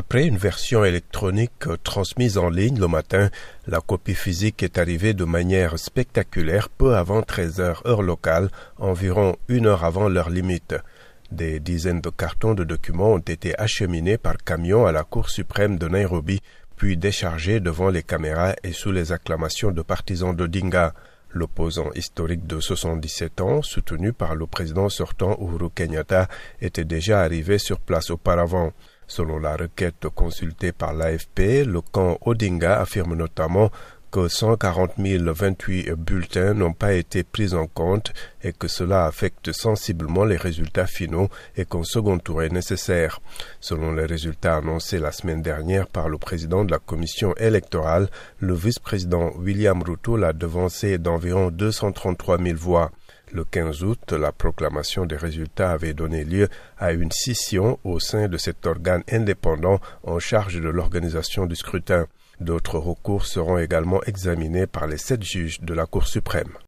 Après une version électronique transmise en ligne le matin, la copie physique est arrivée de manière spectaculaire peu avant 13 heures heure locale, environ une heure avant leur limite. Des dizaines de cartons de documents ont été acheminés par camion à la Cour suprême de Nairobi, puis déchargés devant les caméras et sous les acclamations de partisans d'Odinga. L'opposant historique de 77 ans, soutenu par le président sortant Uhuru Kenyatta, était déjà arrivé sur place auparavant. Selon la requête consultée par l'AFP, le camp Odinga affirme notamment que 140 028 bulletins n'ont pas été pris en compte et que cela affecte sensiblement les résultats finaux et qu'un second tour est nécessaire. Selon les résultats annoncés la semaine dernière par le président de la commission électorale, le vice-président William Ruto l'a devancé d'environ 233 000 voix. Le 15 août, la proclamation des résultats avait donné lieu à une scission au sein de cet organe indépendant en charge de l'organisation du scrutin. D'autres recours seront également examinés par les sept juges de la Cour suprême.